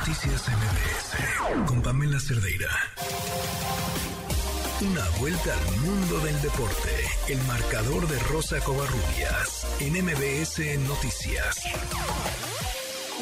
Noticias MBS con Pamela Cerdeira. Una vuelta al mundo del deporte. El marcador de Rosa Covarrubias en MBS Noticias.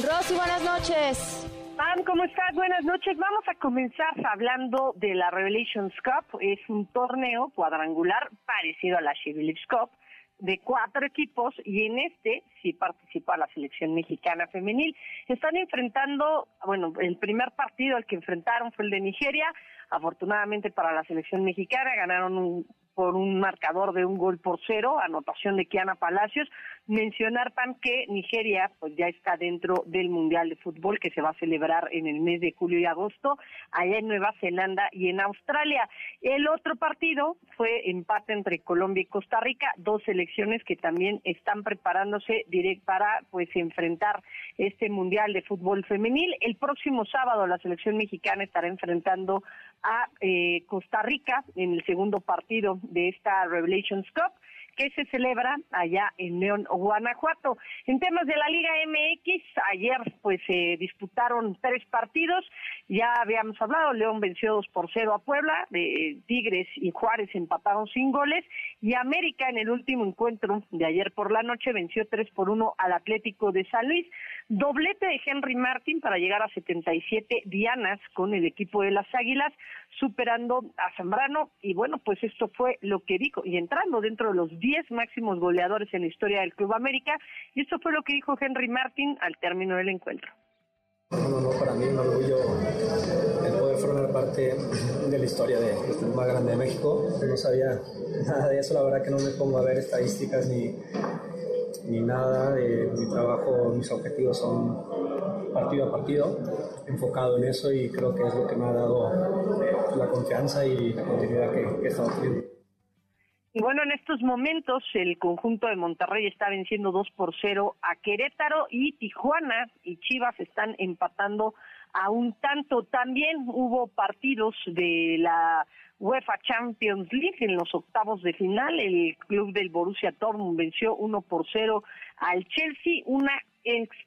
Rosy, buenas noches. Pam, ¿cómo estás? Buenas noches. Vamos a comenzar hablando de la Revelations Cup. Es un torneo cuadrangular parecido a la Chevy Cup de cuatro equipos y en este sí participa la selección mexicana femenil. Están enfrentando, bueno, el primer partido al que enfrentaron fue el de Nigeria. Afortunadamente para la selección mexicana ganaron un por un marcador de un gol por cero, anotación de Kiana Palacios. Mencionar, Pam, que Nigeria pues ya está dentro del Mundial de Fútbol que se va a celebrar en el mes de julio y agosto, allá en Nueva Zelanda y en Australia. El otro partido fue empate entre Colombia y Costa Rica, dos selecciones que también están preparándose direct para pues enfrentar este Mundial de Fútbol femenil. El próximo sábado la selección mexicana estará enfrentando a eh, Costa Rica en el segundo partido de esta Revelations Cup que se celebra allá en León, Guanajuato. En temas de la Liga MX, ayer pues se disputaron tres partidos, ya habíamos hablado, León venció dos por cero a Puebla, de Tigres y Juárez empataron sin goles, y América en el último encuentro de ayer por la noche venció tres por uno al Atlético de San Luis. Doblete de Henry Martin para llegar a 77 dianas con el equipo de las Águilas, superando a Zambrano. Y bueno, pues esto fue lo que dijo, y entrando dentro de los 10 máximos goleadores en la historia del Club América. Y esto fue lo que dijo Henry Martin al término del encuentro. No, no, para mí un orgullo el poder formar parte de la historia de club más grande de México. No sabía nada de eso, la verdad que no me pongo a ver estadísticas ni ni nada. mi trabajo, mis objetivos son partido a partido, enfocado en eso y creo que es lo que me ha dado la confianza y la continuidad que, que estamos teniendo. Y bueno, en estos momentos el conjunto de Monterrey está venciendo 2 por 0 a Querétaro y Tijuana y Chivas están empatando a un tanto. También hubo partidos de la UEFA Champions League en los octavos de final. El club del Borussia Dortmund venció 1 por 0 al Chelsea. Una,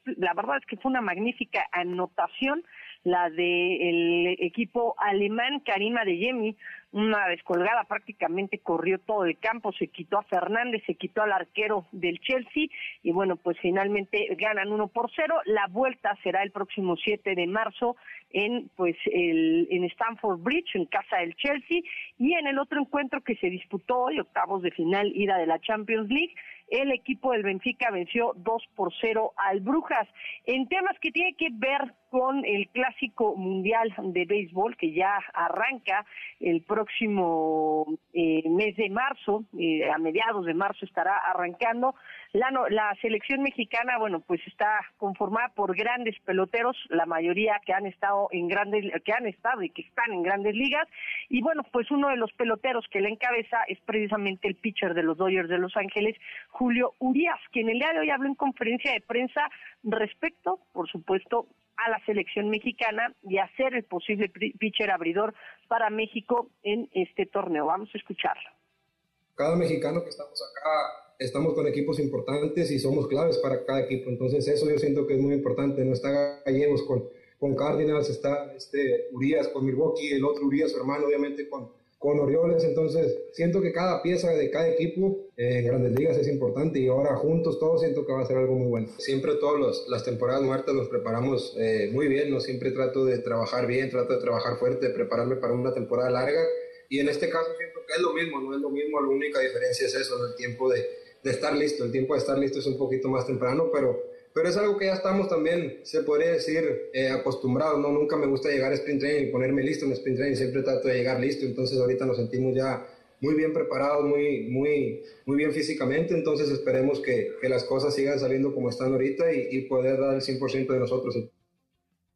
la verdad es que fue una magnífica anotación la del equipo alemán Karima de Yemi, una descolgada prácticamente corrió todo el campo, se quitó a Fernández, se quitó al arquero del Chelsea y bueno, pues finalmente ganan uno por cero. La vuelta será el próximo 7 de marzo en pues el en Stamford Bridge en casa del Chelsea y en el otro encuentro que se disputó hoy, octavos de final ida de la Champions League, el equipo del Benfica venció 2 por 0 al Brujas. En temas que tiene que ver con el Clásico Mundial de Béisbol, que ya arranca el próximo eh, mes de marzo, eh, a mediados de marzo estará arrancando. La, la selección mexicana, bueno, pues está conformada por grandes peloteros, la mayoría que han estado en grandes, que han estado y que están en grandes ligas. Y bueno, pues uno de los peloteros que le encabeza es precisamente el pitcher de los Dodgers de Los Ángeles, Julio Urias, quien el día de hoy habló en conferencia de prensa respecto, por supuesto, a la selección mexicana y a ser el posible pitcher abridor para México en este torneo. Vamos a escucharlo. Cada mexicano que estamos acá estamos con equipos importantes y somos claves para cada equipo. Entonces eso yo siento que es muy importante. No está Gallegos con, con Cardinals, está este Urias con Milwaukee, el otro Urias, su hermano, obviamente con, con Orioles. Entonces siento que cada pieza de cada equipo en grandes ligas es importante y ahora juntos todos siento que va a ser algo muy bueno. Siempre todas las temporadas muertas nos preparamos eh, muy bien. No siempre trato de trabajar bien, trato de trabajar fuerte, de prepararme para una temporada larga. Y en este caso siento que es lo mismo, no es lo mismo, la única diferencia es eso, el tiempo de, de estar listo. El tiempo de estar listo es un poquito más temprano, pero, pero es algo que ya estamos también, se podría decir, eh, acostumbrados. ¿no? Nunca me gusta llegar a sprint training y ponerme listo en sprint training, siempre trato de llegar listo. Entonces ahorita nos sentimos ya muy bien preparados, muy, muy, muy bien físicamente. Entonces esperemos que, que las cosas sigan saliendo como están ahorita y, y poder dar el 100% de nosotros.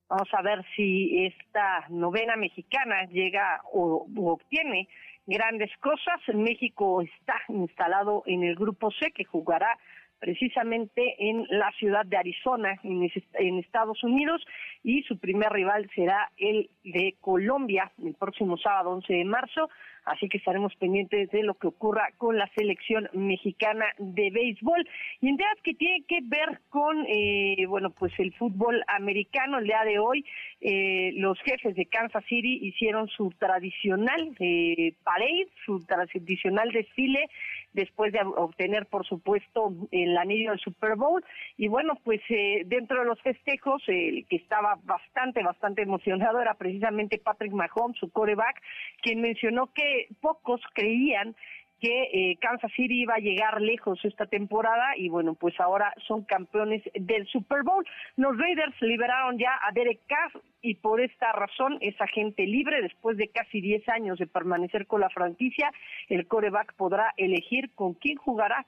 Vamos a ver si esta novena mexicana llega o, o obtiene grandes cosas. México está instalado en el grupo C que jugará precisamente en la ciudad de Arizona, en, Estados Unidos, y su primer rival será el de Colombia el próximo sábado 11 de marzo. así que estaremos pendientes de lo que ocurra con la selección mexicana de béisbol. Y en temas que tiene que ver con, eh, bueno, pues el fútbol americano, el día de hoy, eh, los jefes de Kansas City hicieron su tradicional eh, parade, su tradicional desfile después de obtener, por supuesto, el anillo del Super Bowl. Y bueno, pues eh, dentro de los festejos, el que estaba bastante, bastante emocionado era precisamente Patrick Mahomes, su coreback, quien mencionó que pocos creían que eh, Kansas City iba a llegar lejos esta temporada y bueno, pues ahora son campeones del Super Bowl. Los Raiders liberaron ya a Derek Carr y por esta razón es agente libre después de casi 10 años de permanecer con la franquicia. El coreback podrá elegir con quién jugará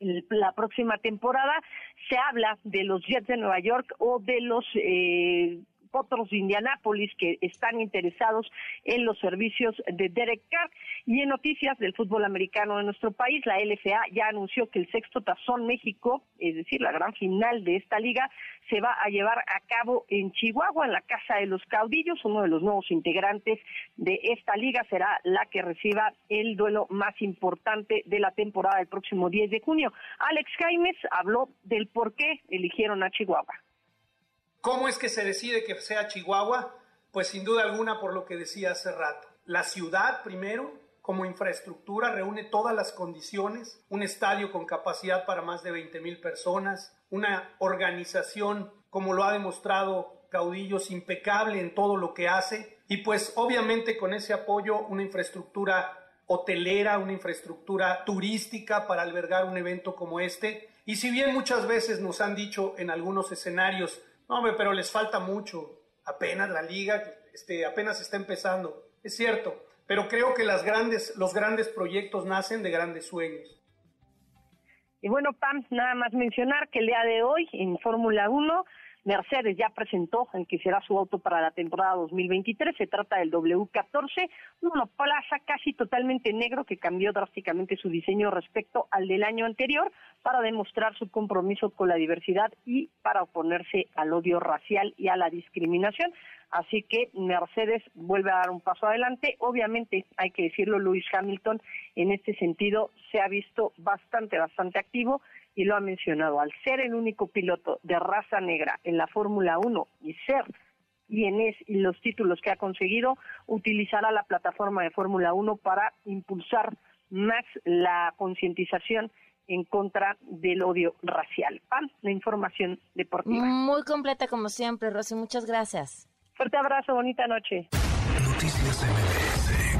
la próxima temporada. Se habla de los Jets de Nueva York o de los eh, otros de Indianápolis que están interesados en los servicios de Derek Carr. Y en noticias del fútbol americano de nuestro país, la LFA ya anunció que el sexto Tazón México, es decir, la gran final de esta liga, se va a llevar a cabo en Chihuahua, en la Casa de los Caudillos. Uno de los nuevos integrantes de esta liga será la que reciba el duelo más importante de la temporada del próximo 10 de junio. Alex Jaimes habló del por qué eligieron a Chihuahua. ¿Cómo es que se decide que sea Chihuahua? Pues sin duda alguna por lo que decía hace rato. La ciudad primero, como infraestructura, reúne todas las condiciones, un estadio con capacidad para más de 20 mil personas, una organización, como lo ha demostrado Caudillos, impecable en todo lo que hace, y pues obviamente con ese apoyo una infraestructura hotelera, una infraestructura turística para albergar un evento como este. Y si bien muchas veces nos han dicho en algunos escenarios, hombre, pero les falta mucho. Apenas la liga, este, apenas está empezando. Es cierto, pero creo que las grandes, los grandes proyectos nacen de grandes sueños. Y bueno, Pam, nada más mencionar que el día de hoy en Fórmula 1 Mercedes ya presentó el que será su auto para la temporada 2023. Se trata del W14, un monoplaza casi totalmente negro que cambió drásticamente su diseño respecto al del año anterior para demostrar su compromiso con la diversidad y para oponerse al odio racial y a la discriminación. Así que Mercedes vuelve a dar un paso adelante. Obviamente, hay que decirlo, Lewis Hamilton en este sentido se ha visto bastante, bastante activo y lo ha mencionado, al ser el único piloto de raza negra en la Fórmula 1 y ser quien es y los títulos que ha conseguido, utilizará la plataforma de Fórmula 1 para impulsar más la concientización en contra del odio racial. Pan, la información deportiva. Muy completa como siempre, Rosy. Muchas gracias. Fuerte abrazo, bonita noche. Noticias MBS